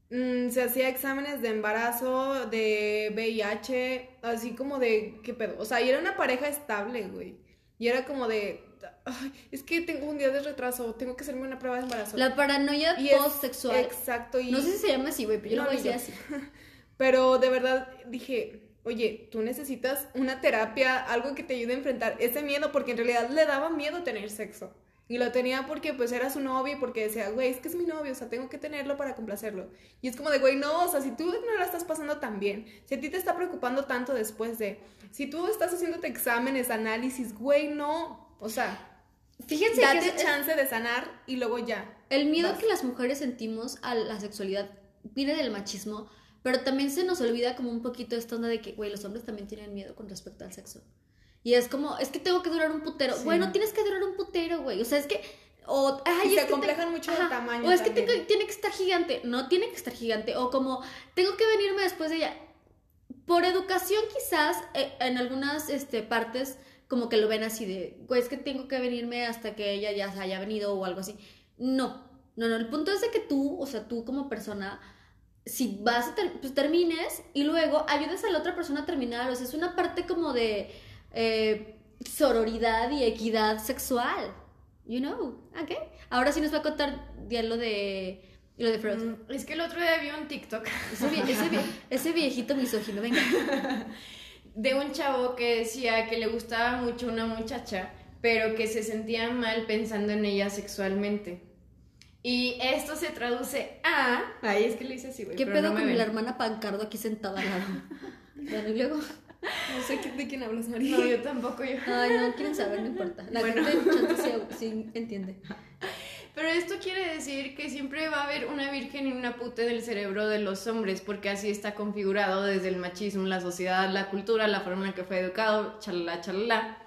mm, se hacía exámenes de embarazo, de VIH, así como de, ¿qué pedo? O sea, y era una pareja estable, güey. Y era como de, "Ay, es que tengo un día de retraso, tengo que hacerme una prueba de embarazo.
La paranoia
Y es-
post-sexual.
Exacto. Y,
No sé si se llama así, güey, pero yo
No,
lo voy a decir así.
Pero de verdad dije, oye, tú necesitas una terapia, algo que te ayude a enfrentar ese miedo, porque en realidad le daba miedo tener sexo. Y lo tenía porque pues era su novio y porque decía, güey, es que es mi novio, o sea, tengo que tenerlo para complacerlo. Y es como de, güey, no, o sea, si tú no la estás pasando tan bien, si a ti te está preocupando tanto después de, si tú estás haciéndote exámenes, análisis, güey, no, o sea,
Fíjense
date
que es-
chance de sanar y luego ya.
El miedo
Vas.
que las mujeres sentimos a la sexualidad viene del machismo, pero también se nos olvida como un poquito esta onda de que, güey, los hombres también tienen miedo con respecto al sexo. Y es como, es que tengo que durar un putero.
Sí.
Bueno, tienes que durar un putero, güey. O sea, es que. O, ay,
Y se complejan mucho del tamaño
O es que tengo- tiene que estar gigante. No tiene que estar gigante. O como, tengo que venirme después de ella. Por educación, quizás, eh, en algunas este, partes, como que lo ven así de, güey, es que tengo que venirme hasta que ella ya se haya venido o algo así. No, no, no. El punto es de que tú, o sea, tú como persona, si vas a ter- pues termines y luego ayudes a la otra persona a terminar. O sea, es una parte como de eh, sororidad y equidad sexual. You know, ¿ok? Ahora sí nos va a contar ya lo de, lo de Frozen.
Mm, Es que el otro día vi un TikTok
Ese, vie- ese vie- ese viejito misógino, venga.
de un chavo que decía que le gustaba mucho una muchacha, pero que se sentía mal pensando en ella sexualmente. Y esto se traduce a... Ay, es que le hice así, güey.
¿Qué
pero
pedo
no
con
ven.
la hermana Pancardo aquí sentada al lado? Bueno, y luego.
No sé de quién hablas, María.
No, yo tampoco, yo.
Ay, no quieren saber, no importa. La
Bueno.
gente sí entiende.
Pero esto quiere decir que siempre va a haber una virgen y una puta en el cerebro de los hombres, porque así está configurado desde el machismo, la sociedad, la cultura, la forma en la que fue educado, chalala, chalala.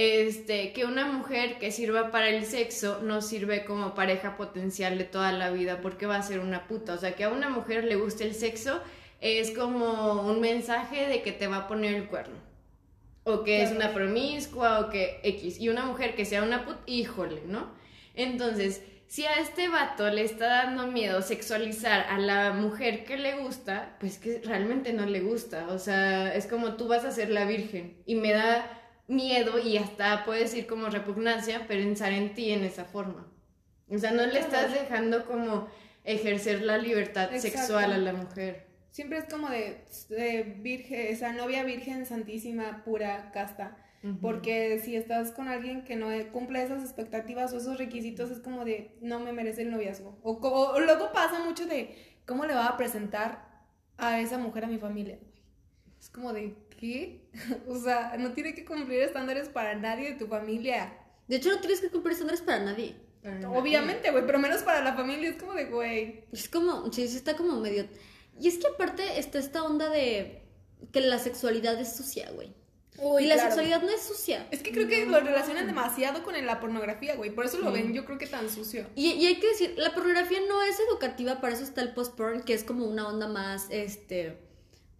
Este, que una mujer que sirva para el sexo no sirve como pareja potencial de toda la vida porque va a ser una puta. O sea, que a una mujer le guste el sexo es como un mensaje de que te va a poner el cuerno. O que es una promiscua o que X. Y una mujer que sea una puta, híjole, ¿no? Entonces, si a este vato le está dando miedo sexualizar a la mujer que le gusta, pues que realmente no le gusta. O sea, es como tú vas a ser la virgen. Y me da miedo y hasta puedo decir como repugnancia pensar en ti en esa forma. O sea, no le estás dejando como ejercer la libertad
Exacto.
sexual a la mujer.
Siempre es como de, de virgen, esa novia virgen santísima, pura, casta. Porque si estás con alguien que no cumple esas expectativas o esos requisitos, es como de, no me merece el noviazgo. O, o luego pasa mucho de, ¿cómo le va a presentar a esa mujer a mi familia? Es como de, ¿qué? o sea, no tiene que cumplir estándares para nadie de tu familia.
De hecho, no tienes que cumplir estándares para nadie.
Pero
Obviamente, güey, pero menos para la familia. Es como de, güey.
Es como, sí, sí está como medio... Y es que aparte está esta onda de que la sexualidad es sucia, güey.
Uy,
y la
claro.
sexualidad no es sucia.
Es que creo que lo relacionan demasiado con la pornografía, güey. Por eso lo
Sí.
ven, yo creo que tan sucio.
Y, y hay que decir, la pornografía no es educativa, para eso está el post-porn, que es como una onda más, este,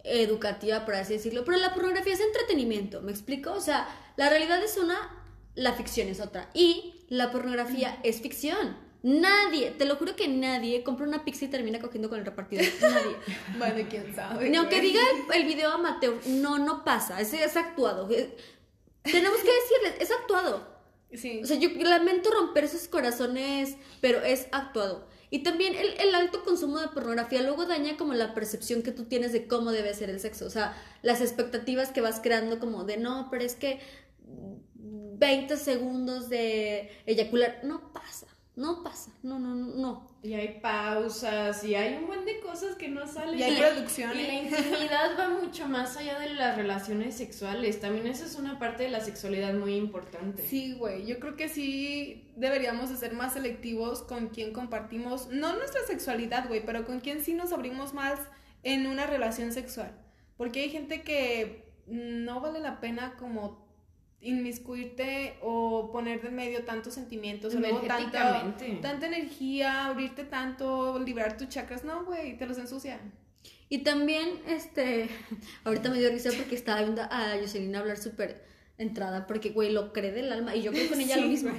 educativa, por así decirlo. Pero la pornografía es entretenimiento, ¿me explico? O sea, la realidad es una, la ficción es otra. Y la pornografía es ficción. Nadie, te lo juro que nadie compra una pizza y termina cogiendo con el repartidor. Nadie.
Bueno, quién sabe.
Ni aunque diga el, el video amateur, no, no pasa, es, es actuado. Eh, Tenemos que decirles, es actuado.
Sí.
O sea, yo lamento romper esos corazones, pero es actuado. Y también el, el alto consumo de pornografía luego daña como la percepción que tú tienes de cómo debe ser el sexo. O sea, las expectativas que vas creando como de, no, pero es que 20 segundos de eyacular, no pasa, no pasa, no, no, no, no.
Y hay pausas y hay un buen de cosas que no salen.
Y hay
Y la
producciones.
intimidad va mucho más allá de las relaciones sexuales. También eso es una parte de la sexualidad muy importante.
Sí, güey, yo creo que sí deberíamos de ser más selectivos con quien compartimos, no nuestra sexualidad, güey, pero con quien sí nos abrimos más en una relación sexual. Porque hay gente que no vale la pena como inmiscuirte o poner de medio tantos sentimientos luego tanta, tanta energía, abrirte tanto, liberar tus chakras, no, güey, te los ensucian.
Y también, este, ahorita me dio risa porque estaba viendo a Jocelyn hablar súper entrada, porque, güey, lo cree del alma, y yo creo con ella
Sí,
lo mismo.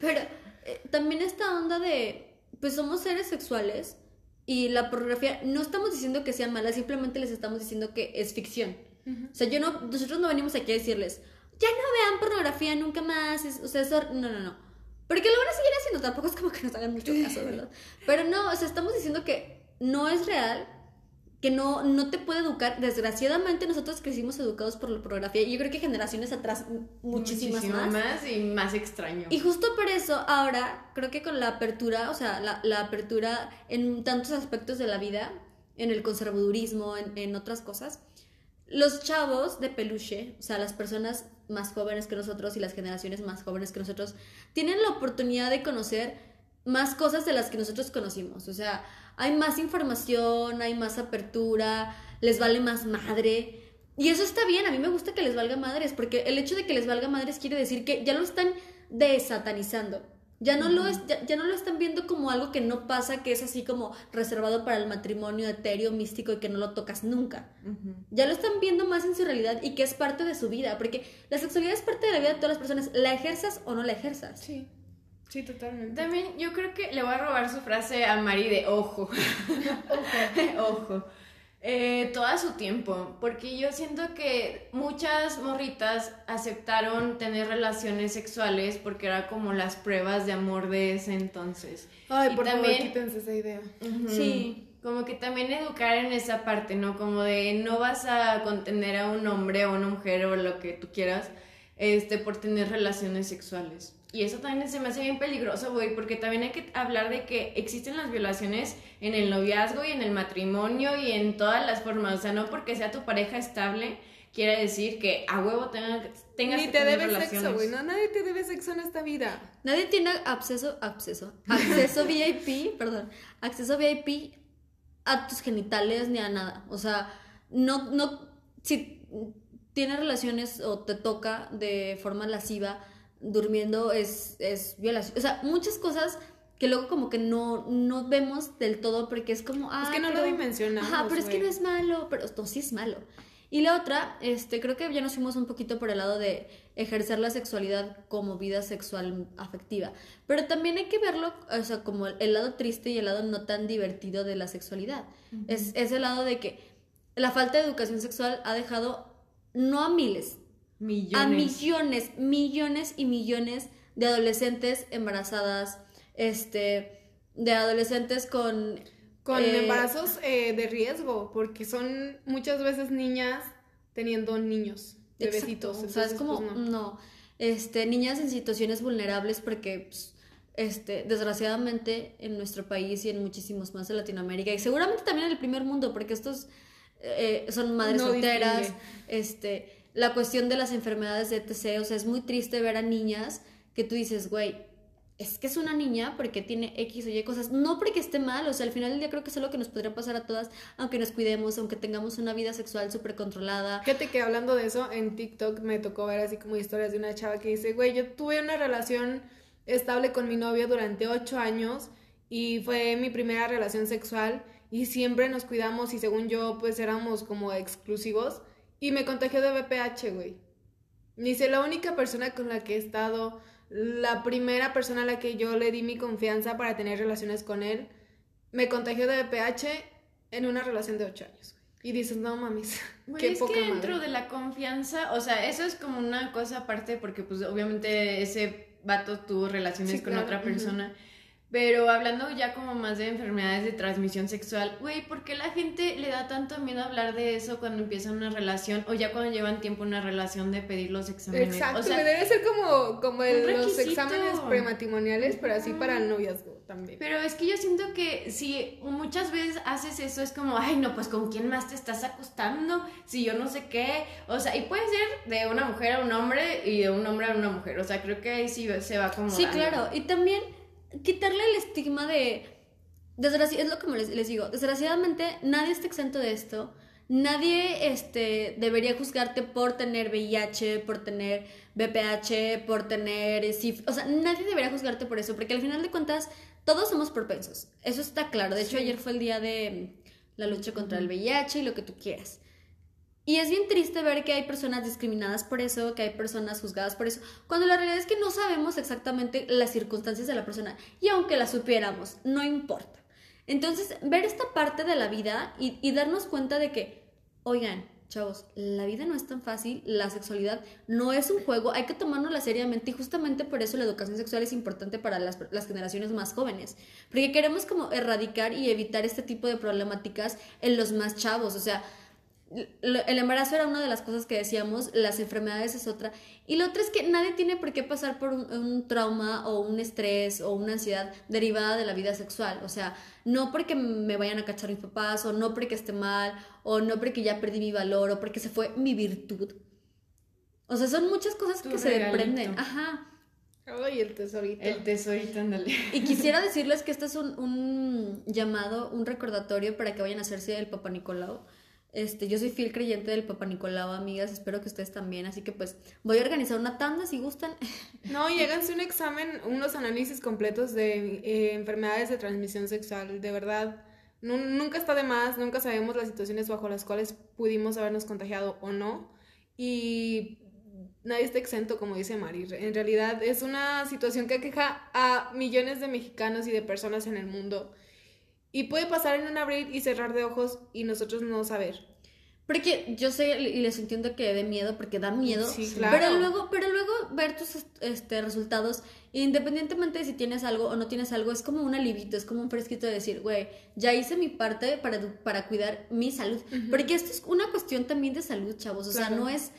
Pero eh, también esta onda de, pues somos seres sexuales y la pornografía, no estamos diciendo que sea mala, simplemente les estamos diciendo que es ficción. O sea, yo no, nosotros no venimos aquí a decirles, ya no vean pornografía nunca más, es- o sea, eso, no, no, no. Porque lo van a seguir haciendo, tampoco es como que nos hagan mucho caso, ¿verdad? Pero no, o sea, estamos diciendo que no es real, que no, no te puede educar. Desgraciadamente nosotros crecimos educados por la pornografía y yo creo que generaciones atrás muchísimas
Muchísimo
más.
y más extraño.
Y justo por eso ahora creo que con la apertura, o sea, la, la apertura en tantos aspectos de la vida, en el conservadurismo, en, en otras cosas, los chavos de peluche, o sea, las personas más jóvenes que nosotros y las generaciones más jóvenes que nosotros, tienen la oportunidad de conocer más cosas de las que nosotros conocimos. O sea, hay más información, hay más apertura, les vale más madre. Y eso está bien, a mí me gusta que les valga madres, porque el hecho de que les valga madres quiere decir que ya lo están desatanizando. Ya no, lo es, ya, no lo están viendo como algo que no pasa, que es así como reservado para el matrimonio etéreo, místico y que no lo tocas nunca. Ya lo están viendo más en su realidad y que es parte de su vida, porque la sexualidad es parte de la vida de todas las personas, la ejerzas o no la ejerzas.
Sí. Sí, totalmente.
También yo creo que le voy a robar su frase a Mari de ojo. ojo. ojo. Eh, todo su tiempo, porque yo siento que muchas morritas aceptaron tener relaciones sexuales porque era como las pruebas de amor de ese entonces.
Ay, por también, favor, quítense esa idea.
Sí, como que también educar en esa parte, ¿no? Como de no vas a contener a un hombre o una mujer o lo que tú quieras, este, por tener relaciones sexuales. Y eso también se me hace bien peligroso, güey, porque también hay que hablar de que existen las violaciones en el noviazgo y en el matrimonio y en todas las formas. O sea, no porque sea tu pareja estable, quiere decir que a huevo tenga, tengas
Ni te debes sexo, güey. No, nadie te debe sexo en esta vida.
Nadie tiene acceso, acceso, acceso VIP, perdón, acceso VIP a tus genitales ni a nada. O sea, no, no, si tienes relaciones o te toca de forma lasciva, durmiendo es, es violación. O sea, muchas cosas que luego como que no, no vemos del todo porque es como...
es que no lo dimensionamos.
Ajá, pero es que no es malo, pero esto sí es malo. Y la otra, este, creo que ya nos fuimos un poquito por el lado de ejercer la sexualidad como vida sexual afectiva. Pero también hay que verlo, o sea, como el lado triste y el lado no tan divertido de la sexualidad. es, es el lado de que la falta de educación sexual ha dejado, no a miles, Millones. A millones, millones y millones de adolescentes embarazadas, este, de adolescentes con...
Con eh, embarazos eh, de riesgo, porque son muchas veces niñas teniendo niños, bebecitos.
o sea, es como,
pues,
no. este, niñas en situaciones vulnerables porque... Pues, este, desgraciadamente en nuestro país y en muchísimos más de Latinoamérica y seguramente también en el primer mundo porque estos eh, son madres solteras, este, la cuestión de las enfermedades de ETC, o sea, es muy triste ver a niñas que tú dices, güey, es que es una niña porque tiene X o Y cosas, no porque esté mal, o sea, al final del día creo que es lo que nos podría pasar a todas, aunque nos cuidemos, aunque tengamos una vida sexual súper controlada.
Fíjate que hablando de eso, en TikTok me tocó ver así como historias de una chava que dice, güey, yo tuve una relación estable con mi novio durante ocho años y fue mi primera relación sexual y siempre nos cuidamos y según yo pues éramos como exclusivos y me contagió de VPH, güey. Dice, la única persona con la que he estado, la primera persona a la que yo le di mi confianza para tener relaciones con él, me contagió de VPH en una relación de ocho años. Y dices, no mames.
qué es que dentro de la confianza, o sea, eso es como una cosa aparte porque pues obviamente ese vato tuvo relaciones con otra persona. Pero hablando ya como más de enfermedades de transmisión sexual, güey, ¿por qué la gente le da tanto miedo hablar de eso cuando empiezan una relación o ya cuando llevan tiempo una relación de pedir los exámenes?
Exacto, o sea, debe ser como, como los exámenes prematrimoniales, pero así para el noviazgo también.
Pero es que yo siento que si muchas veces haces eso es como, ay, no, pues con quién más te estás acostando, si yo no sé qué, o sea, y puede ser de una mujer a un hombre y de un hombre a una mujer, o sea, creo que ahí sí se va como...
Sí, claro, y también quitarle el estigma de... Desgraci es lo que les, les digo, desgraciadamente nadie está exento de esto. Nadie este, debería juzgarte por tener VIH, por tener BPH, por tener SIF. O sea, nadie debería juzgarte por eso, porque al final de cuentas todos somos propensos. Eso está claro. De hecho, ayer fue el día de la lucha contra el VIH y lo que tú quieras. Y es bien triste ver que hay personas discriminadas por eso, que hay personas juzgadas por eso, cuando la realidad es que no sabemos exactamente las circunstancias de la persona. Y aunque las supiéramos, no importa. Entonces, ver esta parte de la vida y, darnos cuenta de que, oigan, chavos, la vida no es tan fácil, la sexualidad no es un juego, hay que tomárnosla seriamente y justamente por eso la educación sexual es importante para las, las, generaciones más jóvenes, porque queremos como erradicar y evitar este tipo de problemáticas en los más chavos, o sea, el embarazo era una de las cosas que decíamos, las enfermedades es otra. Y lo otro es que nadie tiene por qué pasar por un, trauma o un estrés o una ansiedad derivada de la vida sexual. O sea, no porque me vayan a cachar mis papás o no porque esté mal o no porque ya perdí mi valor o porque se fue mi virtud. O sea, son muchas cosas que se desprenden. Ajá.
Ay, el tesorito.
El tesorito, ándale.
Y quisiera decirles que este es un, un llamado, un recordatorio para que vayan a hacerse el Papá Nicolau Este, yo soy fiel creyente del Papa Nicolau, amigas, espero que ustedes también, así que pues voy a organizar una tanda si gustan.
No, y háganse un examen, unos análisis completos de eh, enfermedades de transmisión sexual, de verdad. nunca está de más, nunca sabemos las situaciones bajo las cuales pudimos habernos contagiado o no. Y nadie está exento, como dice Mari. En realidad es una situación que aqueja a millones de mexicanos y de personas en el mundo. Y puede pasar en un abrir y cerrar de ojos y nosotros no saber.
Porque yo sé y les entiendo que de miedo, porque da miedo.
Sí, claro.
Pero luego, pero luego ver tus este, resultados, independientemente de si tienes algo o no tienes algo, es como un alivito, es como un fresquito de decir, güey, ya hice mi parte para, para cuidar mi salud. Porque esto es una cuestión también de salud, chavos. O sea, no es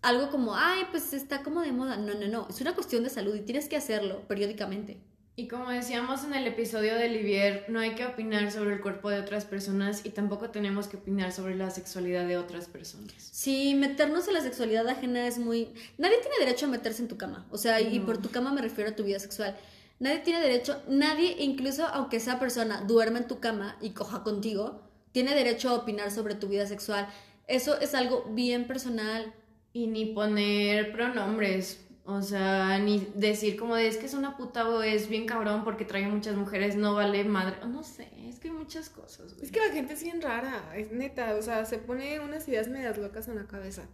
algo como, ay, pues está como de moda. No, no, no. Es una cuestión de salud y tienes que hacerlo periódicamente.
Y como decíamos en el episodio de Livier, no hay que opinar sobre el cuerpo de otras personas y tampoco tenemos que opinar sobre la sexualidad de otras personas.
Sí, meternos en la sexualidad ajena es muy... Nadie tiene derecho a meterse en tu cama. O sea, y por tu cama me refiero a tu vida sexual. Nadie tiene derecho, nadie, incluso aunque esa persona duerma en tu cama y coja contigo, tiene derecho a opinar sobre tu vida sexual. Eso es algo bien personal.
Y ni poner pronombres. O sea, ni decir como de es que es una puta o es bien cabrón porque trae muchas mujeres, no vale madre. No sé, es que hay muchas cosas.
Es que la gente es bien rara, es neta. O sea, se pone unas ideas medias locas en la cabeza.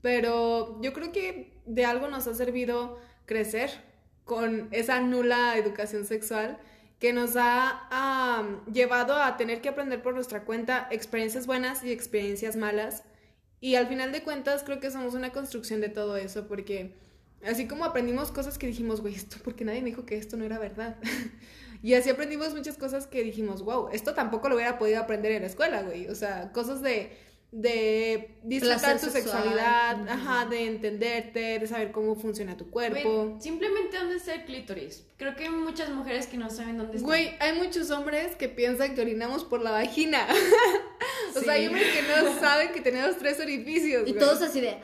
Pero yo creo que de algo nos ha servido crecer con esa nula educación sexual que nos ha llevado a tener que aprender por nuestra cuenta experiencias buenas y experiencias malas. Y al final de cuentas creo que somos una construcción de todo eso porque Así como aprendimos cosas que dijimos, güey, esto porque nadie me dijo que esto no era verdad. y así aprendimos muchas cosas que dijimos, wow, esto tampoco lo hubiera podido aprender en la escuela, güey. O sea, cosas de, de disfrutar tu sexualidad, ajá, de entenderte, de saber cómo funciona tu cuerpo.
simplemente dónde está el clítoris. Creo que hay muchas mujeres que no saben dónde está.
Güey, hay muchos hombres que piensan que orinamos por la vagina. o sea, hay hombres que no saben que tenemos tres orificios.
Y todos así de...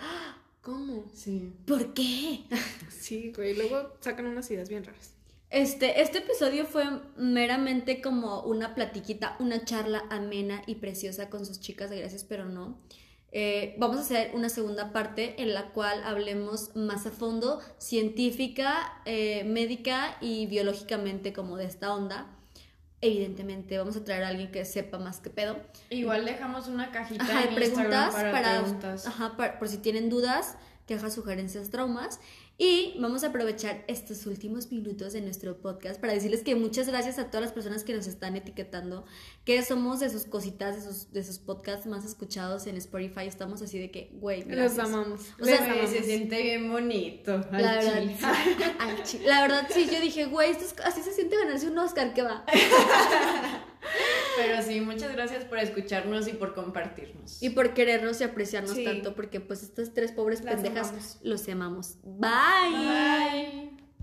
¿Cómo?
Sí.
¿Por qué?
sí, güey. Luego sacan unas ideas bien raras.
Este, este episodio fue meramente como una platiquita, una charla amena y preciosa con sus chicas de Gracias, pero no. Eh, vamos a hacer una segunda parte en la cual hablemos más a fondo, científica, eh, médica y biológicamente como de esta onda evidentemente vamos a traer a alguien que sepa más que pedo.
Igual dejamos una cajita
de preguntas para, Ajá, por si tienen dudas, quejas, sugerencias, traumas. Y vamos a aprovechar estos últimos minutos de nuestro podcast para decirles que muchas gracias a todas las personas que nos están etiquetando, que somos de sus cositas, de sus, de sus podcasts más escuchados en Spotify. Estamos así de que, güey,
Los amamos.
O sea, se siente bien bonito.
La verdad, la verdad, sí, yo dije, güey, así se siente ganarse un Oscar, ¿qué va?
Pero sí, muchas gracias por escucharnos y por compartirnos.
Y por querernos y apreciarnos tanto, porque pues estas tres pobres pendejas los amamos. Bye.
Bye.